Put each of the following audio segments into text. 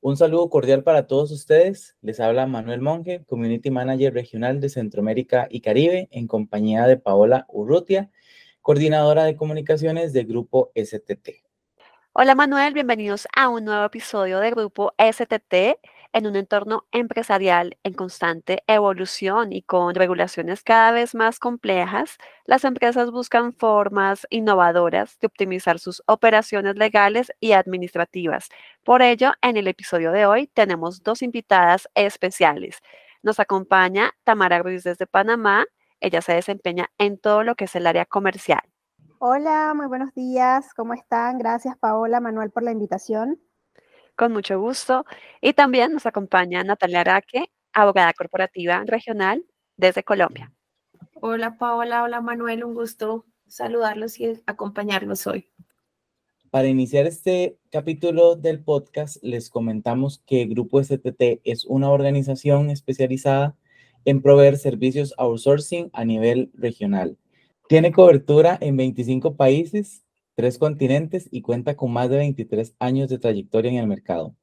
Un saludo cordial para todos ustedes. Les habla Manuel Monge, Community Manager Regional de Centroamérica y Caribe, en compañía de Paola Urrutia, coordinadora de comunicaciones del Grupo STT. Hola Manuel, bienvenidos a un nuevo episodio de Grupo STT en un entorno empresarial en constante evolución y con regulaciones cada vez más complejas, las empresas buscan formas innovadoras de optimizar sus operaciones legales y administrativas. Por ello, en el episodio de hoy tenemos dos invitadas especiales. Nos acompaña Tamara Ruiz desde Panamá. Ella se desempeña en todo lo que es el área comercial. Hola, muy buenos días. ¿Cómo están? Gracias, Paola, Manuel, por la invitación con mucho gusto. Y también nos acompaña Natalia Araque, abogada corporativa regional desde Colombia. Hola Paola, hola Manuel, un gusto saludarlos y acompañarlos hoy. Para iniciar este capítulo del podcast, les comentamos que Grupo STT es una organización especializada en proveer servicios outsourcing a nivel regional. Tiene cobertura en 25 países tres continentes y cuenta con más de 23 años de trayectoria en el mercado,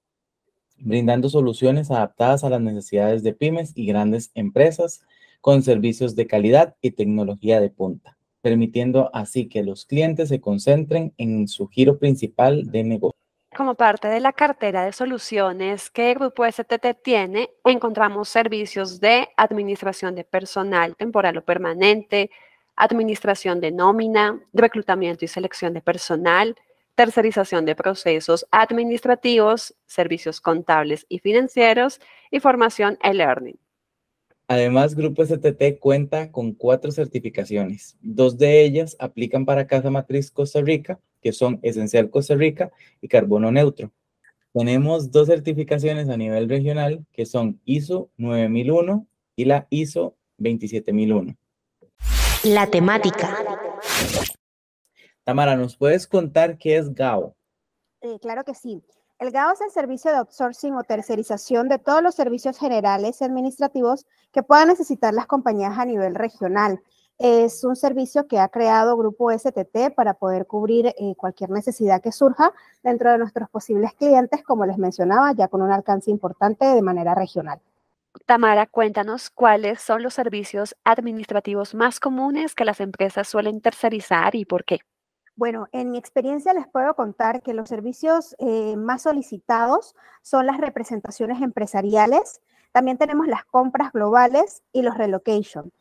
brindando soluciones adaptadas a las necesidades de pymes y grandes empresas con servicios de calidad y tecnología de punta, permitiendo así que los clientes se concentren en su giro principal de negocio. Como parte de la cartera de soluciones que Grupo STT tiene, encontramos servicios de administración de personal temporal o permanente, administración de nómina, reclutamiento y selección de personal, tercerización de procesos administrativos, servicios contables y financieros y formación e-learning. Además, Grupo STT cuenta con cuatro certificaciones. Dos de ellas aplican para Casa Matriz Costa Rica, que son Esencial Costa Rica y Carbono Neutro. Tenemos dos certificaciones a nivel regional, que son ISO 9001 y la ISO 27001. La temática. Tamara, ¿nos puedes contar qué es GAO? Eh, claro que sí. El GAO es el servicio de outsourcing o tercerización de todos los servicios generales y administrativos que puedan necesitar las compañías a nivel regional. Es un servicio que ha creado Grupo STT para poder cubrir eh, cualquier necesidad que surja dentro de nuestros posibles clientes, como les mencionaba, ya con un alcance importante de manera regional. Tamara, cuéntanos cuáles son los servicios administrativos más comunes que las empresas suelen tercerizar y por qué. Bueno, en mi experiencia les puedo contar que los servicios eh, más solicitados son las representaciones empresariales, también tenemos las compras globales y los relocation.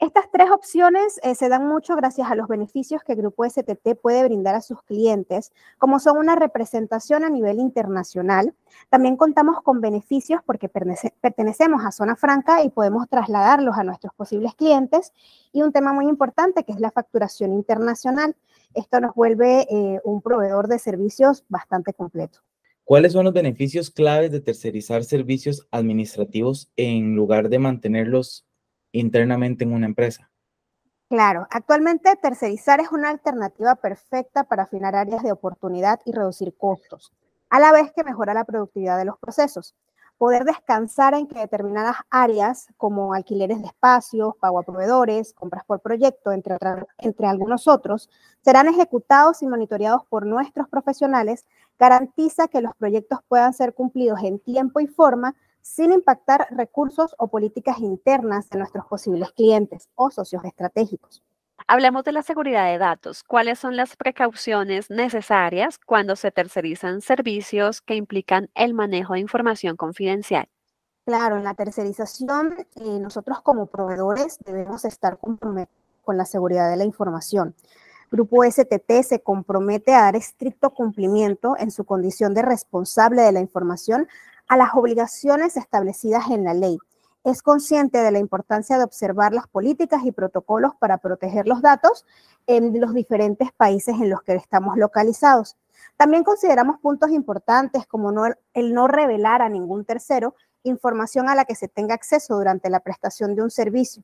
Estas tres opciones eh, se dan mucho gracias a los beneficios que Grupo STT puede brindar a sus clientes, como son una representación a nivel internacional. También contamos con beneficios porque pertenecemos a Zona Franca y podemos trasladarlos a nuestros posibles clientes. Y un tema muy importante que es la facturación internacional. Esto nos vuelve eh, un proveedor de servicios bastante completo. ¿Cuáles son los beneficios claves de tercerizar servicios administrativos en lugar de mantenerlos internamente en una empresa. Claro, actualmente tercerizar es una alternativa perfecta para afinar áreas de oportunidad y reducir costos, a la vez que mejora la productividad de los procesos. Poder descansar en que determinadas áreas como alquileres de espacios, pago a proveedores, compras por proyecto, entre, algunos otros, serán ejecutados y monitoreados por nuestros profesionales, garantiza que los proyectos puedan ser cumplidos en tiempo y forma sin impactar recursos o políticas internas de nuestros posibles clientes o socios estratégicos. Hablemos de la seguridad de datos. ¿Cuáles son las precauciones necesarias cuando se tercerizan servicios que implican el manejo de información confidencial? Claro, en la tercerización, eh, nosotros como proveedores debemos estar comprometidos con la seguridad de la información. Grupo STT se compromete a dar estricto cumplimiento en su condición de responsable de la información a las obligaciones establecidas en la ley. Es consciente de la importancia de observar las políticas y protocolos para proteger los datos en los diferentes países en los que estamos localizados. También consideramos puntos importantes como el no revelar a ningún tercero información a la que se tenga acceso durante la prestación de un servicio.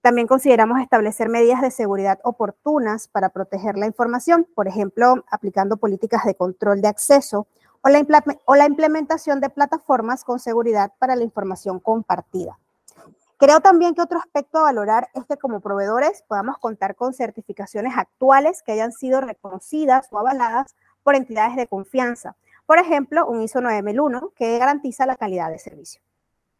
También consideramos establecer medidas de seguridad oportunas para proteger la información, por ejemplo, aplicando políticas de control de acceso o la, implementación de plataformas con seguridad para la información compartida. Creo también que otro aspecto a valorar es que como proveedores podamos contar con certificaciones actuales que hayan sido reconocidas o avaladas por entidades de confianza. Por ejemplo, un ISO 9001 que garantiza la calidad de servicio.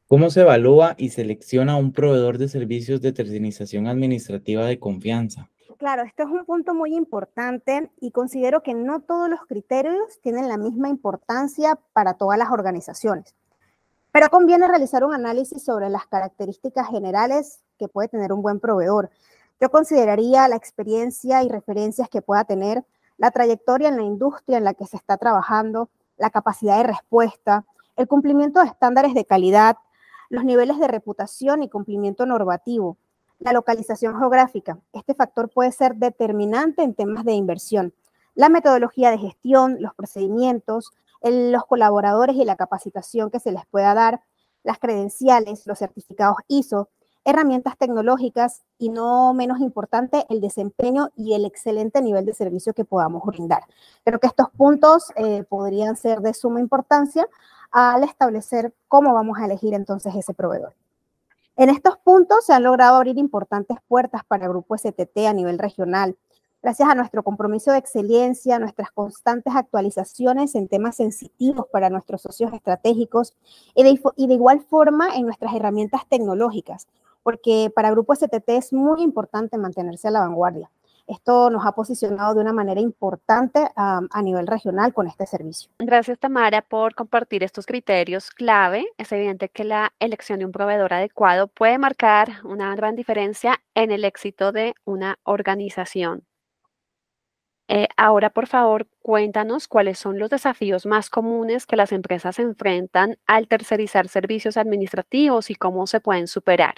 ¿Cómo se evalúa y selecciona un proveedor de servicios de tercerización administrativa de confianza? Claro, esto es un punto muy importante y considero que no todos los criterios tienen la misma importancia para todas las organizaciones. Pero conviene realizar un análisis sobre las características generales que puede tener un buen proveedor. Yo consideraría la experiencia y referencias que pueda tener, la trayectoria en la industria en la que se está trabajando, la capacidad de respuesta, el cumplimiento de estándares de calidad, los niveles de reputación y cumplimiento normativo, la localización geográfica. Este factor puede ser determinante en temas de inversión. La metodología de gestión, los procedimientos, los colaboradores y la capacitación que se les pueda dar, las credenciales, los certificados ISO, herramientas tecnológicas y no menos importante, el desempeño y el excelente nivel de servicio que podamos brindar. Creo que estos puntos eh, podrían ser de suma importancia al establecer cómo vamos a elegir entonces ese proveedor. En estos puntos se han logrado abrir importantes puertas para el Grupo STT a nivel regional, gracias a nuestro compromiso de excelencia, nuestras constantes actualizaciones en temas sensitivos para nuestros socios estratégicos y de, igual forma en nuestras herramientas tecnológicas, porque para Grupo STT es muy importante mantenerse a la vanguardia. Esto nos ha posicionado de una manera importante a nivel regional con este servicio. Gracias, Tamara, por compartir estos criterios clave. Es evidente que la elección de un proveedor adecuado puede marcar una gran diferencia en el éxito de una organización. Eh, ahora, por favor, cuéntanos cuáles son los desafíos más comunes que las empresas enfrentan al tercerizar servicios administrativos y cómo se pueden superar.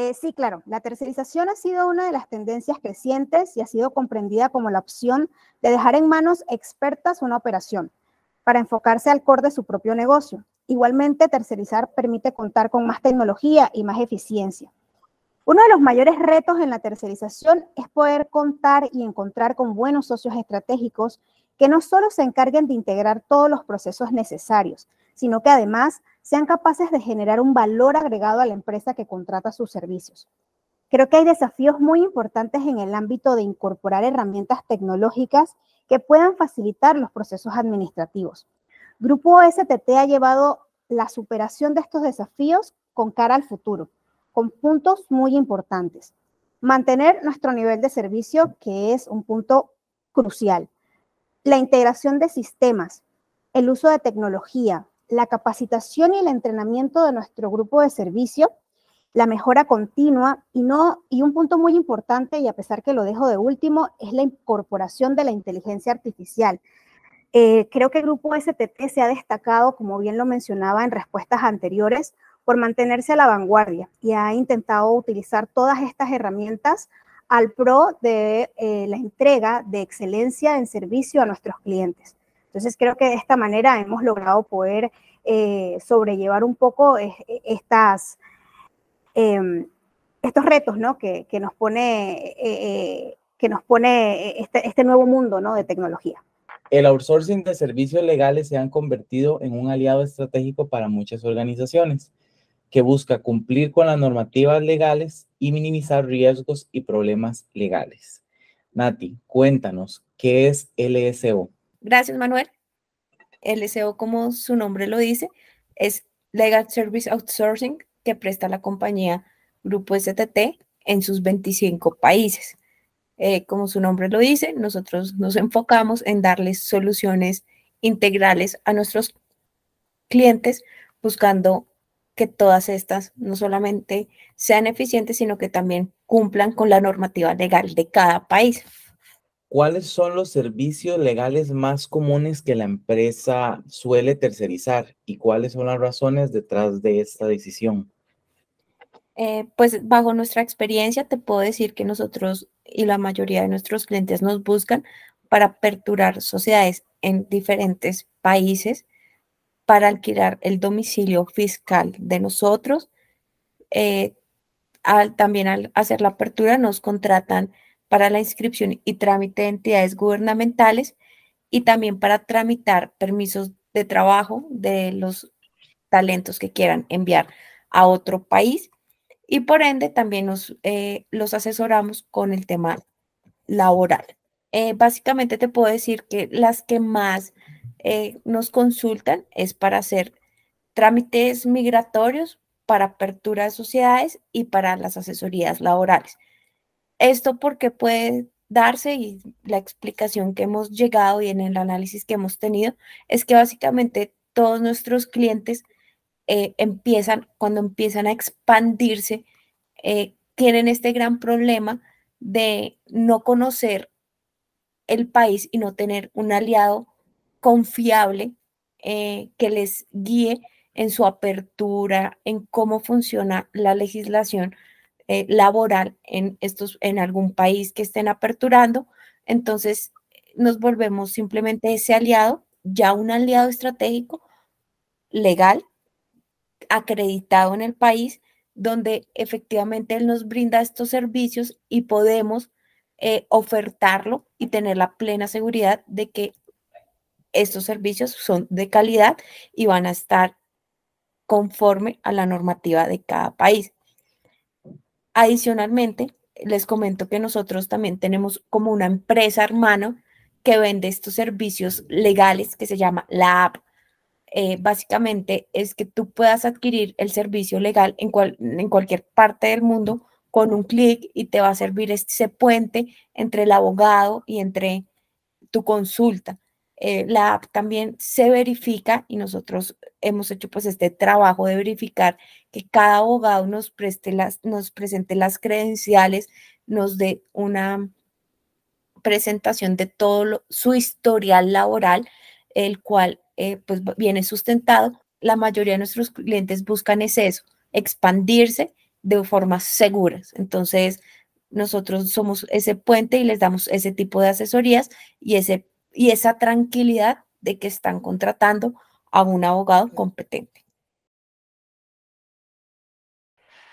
Eh, sí, claro, la tercerización ha sido una de las tendencias crecientes y ha sido comprendida como la opción de dejar en manos expertas una operación para enfocarse al core de su propio negocio. Igualmente, tercerizar permite contar con más tecnología y más eficiencia. Uno de los mayores retos en la tercerización es poder contar y encontrar con buenos socios estratégicos que no solo se encarguen de integrar todos los procesos necesarios, sino que además sean capaces de generar un valor agregado a la empresa que contrata sus servicios. Creo que hay desafíos muy importantes en el ámbito de incorporar herramientas tecnológicas que puedan facilitar los procesos administrativos. Grupo STT ha llevado la superación de estos desafíos con cara al futuro con puntos muy importantes. Mantener nuestro nivel de servicio, que es un punto crucial. La integración de sistemas, el uso de tecnología, la capacitación y el entrenamiento de nuestro grupo de servicio, la mejora continua y, no, y un punto muy importante, y a pesar que lo dejo de último, es la incorporación de la inteligencia artificial. Eh, creo que el grupo STT se ha destacado, como bien lo mencionaba en respuestas anteriores, por mantenerse a la vanguardia y ha intentado utilizar todas estas herramientas al pro de eh, la entrega de excelencia en servicio a nuestros clientes. Entonces creo que de esta manera hemos logrado poder eh, sobrellevar un poco estas, em, estos retos ¿no? que, nos pone, eh, que nos pone este, este, nuevo mundo ¿no? de tecnología. El outsourcing de servicios legales se han convertido en un aliado estratégico para muchas organizaciones que busca cumplir con las normativas legales y minimizar riesgos y problemas legales. Nati, cuéntanos, ¿qué es LSO? Gracias, Manuel. LSO, como su nombre lo dice, es Legal Service Outsourcing que presta la compañía Grupo STT en sus 25 países. Eh, como su nombre lo dice, nosotros nos enfocamos en darles soluciones integrales a nuestros clientes buscando que todas estas no solamente sean eficientes, sino que también cumplan con la normativa legal de cada país. ¿Cuáles son los servicios legales más comunes que la empresa suele tercerizar y cuáles son las razones detrás de esta decisión? Eh, pues bajo nuestra experiencia te puedo decir que nosotros y la mayoría de nuestros clientes nos buscan para aperturar sociedades en diferentes países para alquilar el domicilio fiscal de nosotros, eh, también al hacer la apertura nos contratan para la inscripción y trámite de entidades gubernamentales y también para tramitar permisos de trabajo de los talentos que quieran enviar a otro país. Y por ende también nos, eh, los asesoramos con el tema laboral. Eh, básicamente te puedo decir que las que más eh, nos consultan es para hacer trámites migratorios, para apertura de sociedades y para las asesorías laborales. Esto porque puede darse y la explicación que hemos llegado y en el análisis que hemos tenido es que básicamente todos nuestros clientes eh, empiezan, cuando empiezan a expandirse, eh, tienen este gran problema de no conocer el país y no tener un aliado confiable eh, que les guíe en su apertura, en cómo funciona la legislación laboral en, estos, en algún país que estén aperturando. Entonces, nos volvemos simplemente ese aliado, ya un aliado estratégico legal acreditado en el país donde efectivamente él nos brinda estos servicios y podemos eh, ofertarlo y tener la plena seguridad de que estos servicios son de calidad y van a estar conforme a la normativa de cada país. Adicionalmente, les comento que nosotros también tenemos como una empresa hermana que vende estos servicios legales que se llama la app eh, básicamente es que tú puedas adquirir el servicio legal en, en cualquier parte del mundo con un clic y te va a servir ese puente entre el abogado y entre tu consulta. Eh, la app también se verifica y nosotros hemos hecho pues este trabajo de verificar que cada abogado nos, preste las, nos presente las credenciales, nos dé una presentación de todo su historial laboral, el cual eh, pues viene sustentado, la mayoría de nuestros clientes buscan es eso, expandirse de formas seguras. Entonces, nosotros somos ese puente y les damos ese tipo de asesorías y, ese, y esa tranquilidad de que están contratando a un abogado competente.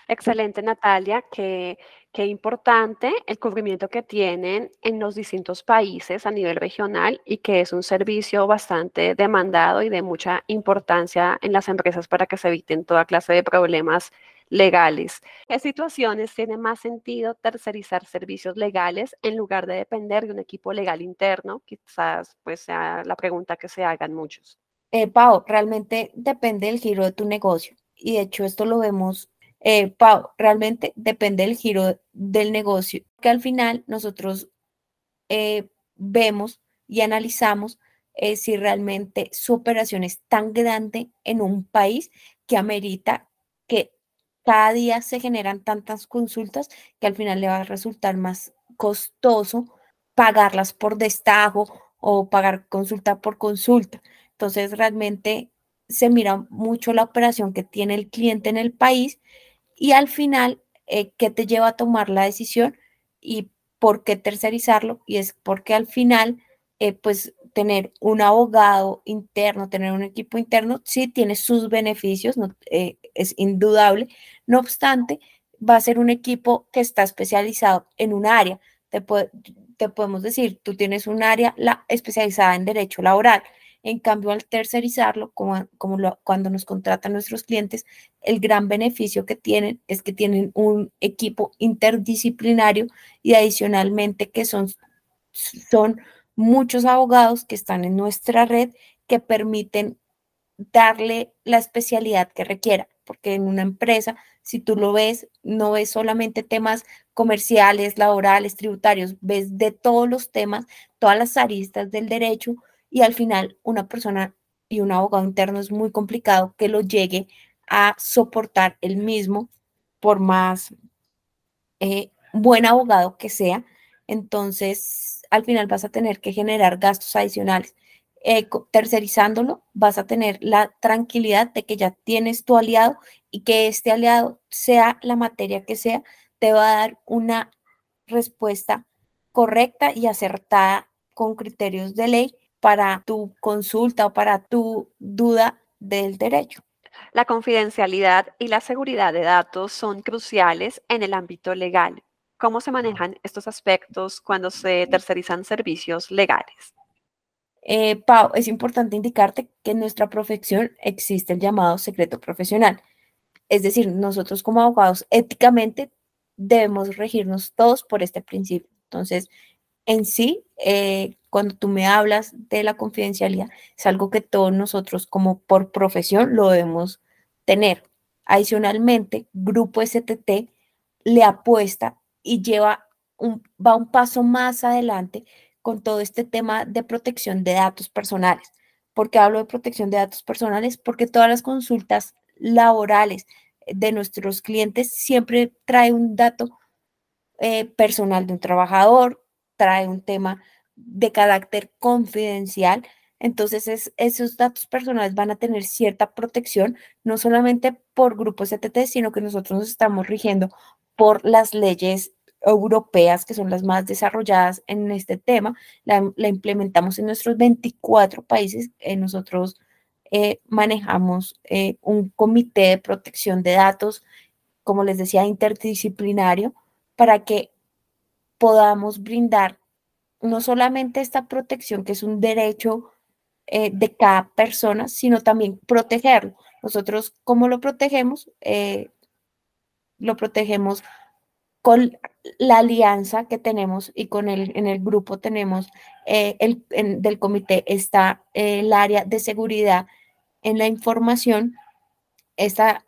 Excelente, Natalia. Qué, qué importante el cubrimiento que tienen en los distintos países a nivel regional y que es un servicio bastante demandado y de mucha importancia en las empresas para que se eviten toda clase de problemas legales. ¿Qué situaciones tiene más sentido tercerizar servicios legales en lugar de depender de un equipo legal interno? Quizás pues sea la pregunta que se hagan muchos. Eh, Pau, realmente depende del giro de tu negocio y de hecho esto lo vemos eh, Pau, realmente depende del giro del negocio, que al final nosotros eh, vemos y analizamos eh, si realmente su operación es tan grande en un país que amerita cada día se generan tantas consultas que al final le va a resultar más costoso pagarlas por destajo o pagar consulta por consulta. Entonces, realmente se mira mucho la operación que tiene el cliente en el país y al final, eh, ¿qué te lleva a tomar la decisión y por qué tercerizarlo? Y es porque al final, eh, pues tener un abogado interno, tener un equipo interno, sí tiene sus beneficios, eh, es indudable. No obstante, va a ser un equipo que está especializado en un área. Te, podemos decir, tú tienes un área la, especializada en derecho laboral en cambio, al tercerizarlo, como, cuando nos contratan nuestros clientes, el gran beneficio que tienen es que tienen un equipo interdisciplinario y adicionalmente que son muchos abogados que están en nuestra red que permiten darle la especialidad que requiera, porque en una empresa, si tú lo ves, no ves solamente temas comerciales, laborales, tributarios, ves de todos los temas, todas las aristas del derecho y al final una persona y un abogado interno es muy complicado que lo llegue a soportar el mismo por más eh, buen abogado que sea. Entonces, al final vas a tener que generar gastos adicionales. Eh, tercerizándolo, vas a tener la tranquilidad de que ya tienes tu aliado y que este aliado, sea la materia que sea, te va a dar una respuesta correcta y acertada con criterios de ley para tu consulta o para tu duda del derecho. La confidencialidad y la seguridad de datos son cruciales en el ámbito legal. ¿Cómo se manejan estos aspectos cuando se tercerizan servicios legales? Eh, Pau, es importante indicarte que en nuestra profesión existe el llamado secreto profesional. Es decir, nosotros como abogados éticamente debemos regirnos todos por este principio. Entonces, en sí, eh, cuando tú me hablas de la confidencialidad, es algo que todos nosotros como por profesión lo debemos tener. Adicionalmente, Grupo STT le apuesta y lleva un, va un paso más adelante con todo este tema de protección de datos personales. ¿Por qué hablo de protección de datos personales? Porque todas las consultas laborales de nuestros clientes siempre trae un dato eh, personal de un trabajador, trae un tema de carácter confidencial. Entonces, esos datos personales van a tener cierta protección, no solamente por grupos ETT, sino que nosotros nos estamos rigiendo por las leyes europeas, que son las más desarrolladas en este tema. La, implementamos en nuestros 24 países. Eh, nosotros eh, manejamos eh, un comité de protección de datos, como les decía, interdisciplinario, para que podamos brindar no solamente esta protección, que es un derecho de cada persona, sino también protegerlo. Nosotros, ¿cómo lo protegemos? Lo protegemos con la alianza que tenemos y con el, en el grupo tenemos eh, el, del comité está el área de seguridad en la información. Esta,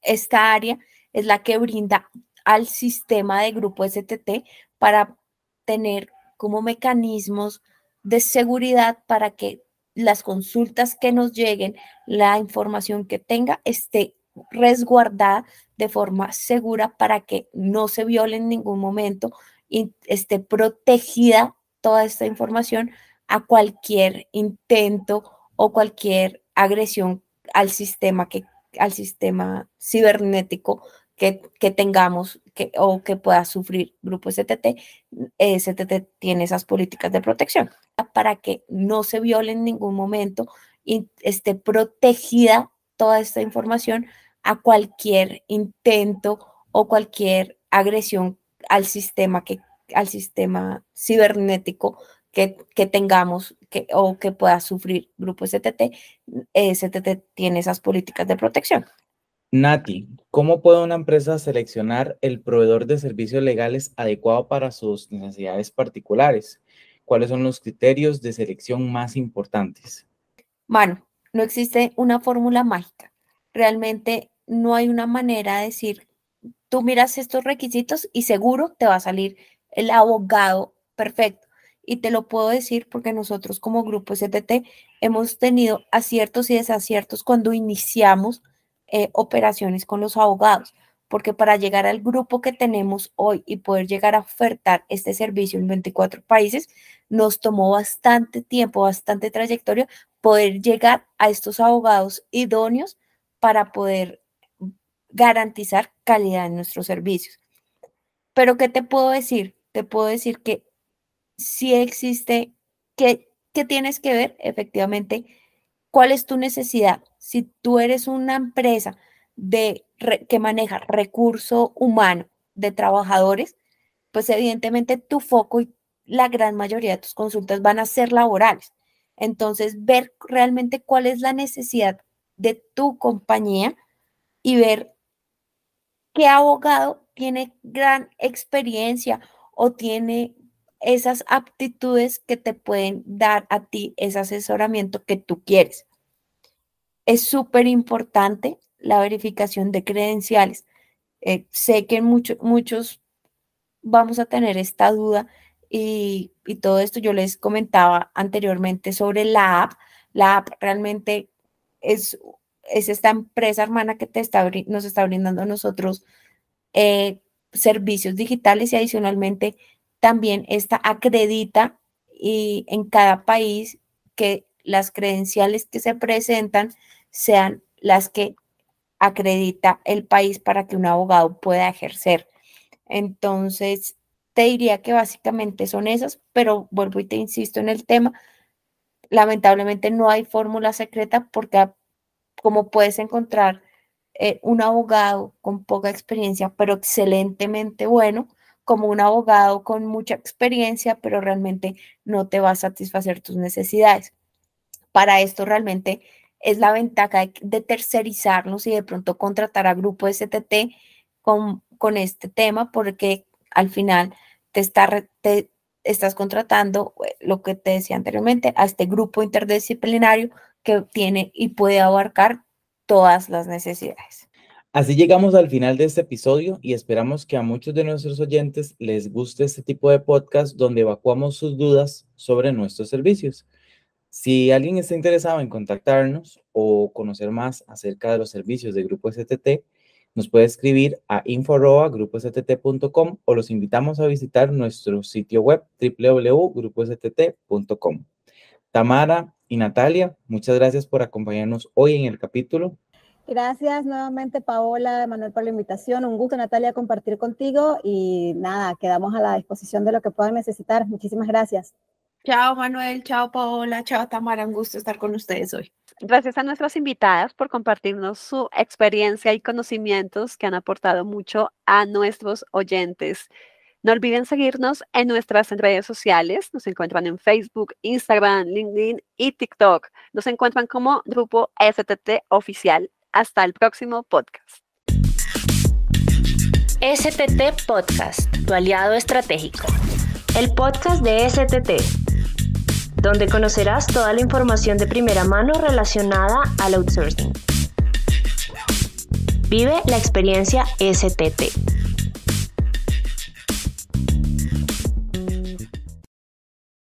esta área es la que brinda al sistema de grupo STT para tener como mecanismos de seguridad para que las consultas que nos lleguen, la información que tenga esté resguardada de forma segura para que no se viole en ningún momento y esté protegida toda esta información a cualquier intento o cualquier agresión al sistema que al sistema cibernético que, tengamos que, o que pueda sufrir Grupo STT, eh, STT tiene esas políticas de protección para que no se viole en ningún momento y esté protegida toda esta información a cualquier intento o cualquier agresión al sistema que al sistema cibernético que, que tengamos que, o que pueda sufrir Grupo STT, eh, STT tiene esas políticas de protección. Nati, ¿cómo puede una empresa seleccionar el proveedor de servicios legales adecuado para sus necesidades particulares? ¿Cuáles son los criterios de selección más importantes? Bueno, no existe una fórmula mágica. Realmente no hay una manera de decir, tú miras estos requisitos y seguro te va a salir el abogado perfecto. Y te lo puedo decir porque nosotros como grupo STT hemos tenido aciertos y desaciertos cuando iniciamos eh, operaciones con los abogados, porque para llegar al grupo que tenemos hoy y poder llegar a ofertar este servicio en 24 países, nos tomó bastante tiempo, bastante trayectoria poder llegar a estos abogados idóneos para poder garantizar calidad en nuestros servicios. Pero, ¿qué te puedo decir? Te puedo decir que si existe, que, que tienes que ver efectivamente cuál es tu necesidad, si tú eres una empresa de, que maneja recurso humano de trabajadores, pues evidentemente tu foco y la gran mayoría de tus consultas van a ser laborales. Entonces, ver realmente cuál es la necesidad de tu compañía y ver qué abogado tiene gran experiencia o tiene esas aptitudes que te pueden dar a ti ese asesoramiento que tú quieres. Es súper importante la verificación de credenciales. Eh, sé que muchos vamos a tener esta duda y, todo esto yo les comentaba anteriormente sobre la app. La app realmente es, es esta empresa hermana que te está, nos está brindando a nosotros eh, servicios digitales y adicionalmente también esta acredita y en cada país que las credenciales que se presentan sean las que acredita el país para que un abogado pueda ejercer. Entonces, te diría que básicamente son esas, pero vuelvo y te insisto en el tema. Lamentablemente no hay fórmula secreta porque como puedes encontrar eh, un abogado con poca experiencia, pero excelentemente bueno, como un abogado con mucha experiencia, pero realmente no te va a satisfacer tus necesidades. Para esto realmente es la ventaja de, tercerizarnos y de pronto contratar a Grupo STT con, con este tema, porque al final te, está, te estás contratando eh, lo que te decía anteriormente, a este grupo interdisciplinario que tiene y puede abarcar todas las necesidades. Así llegamos al final de este episodio y esperamos que a muchos de nuestros oyentes les guste este tipo de podcast donde evacuamos sus dudas sobre nuestros servicios. Si alguien está interesado en contactarnos o conocer más acerca de los servicios de Grupo STT, nos puede escribir a info.grupostt.com o los invitamos a visitar nuestro sitio web www.grupostt.com. Tamara y Natalia, muchas gracias por acompañarnos hoy en el capítulo. Gracias nuevamente Paola, Manuel por la invitación. Un gusto Natalia compartir contigo y nada, quedamos a la disposición de lo que puedan necesitar. Muchísimas gracias. Chao Manuel, chao Paola, chao Tamara, un gusto estar con ustedes hoy. Gracias a nuestras invitadas por compartirnos su experiencia y conocimientos que han aportado mucho a nuestros oyentes. No olviden seguirnos en nuestras redes sociales. Nos encuentran en Facebook, Instagram, LinkedIn y TikTok. Nos encuentran como Grupo STT Oficial. Hasta el próximo podcast. STT Podcast, tu aliado estratégico. El podcast de STT donde conocerás toda la información de primera mano relacionada al outsourcing. Vive la experiencia STT.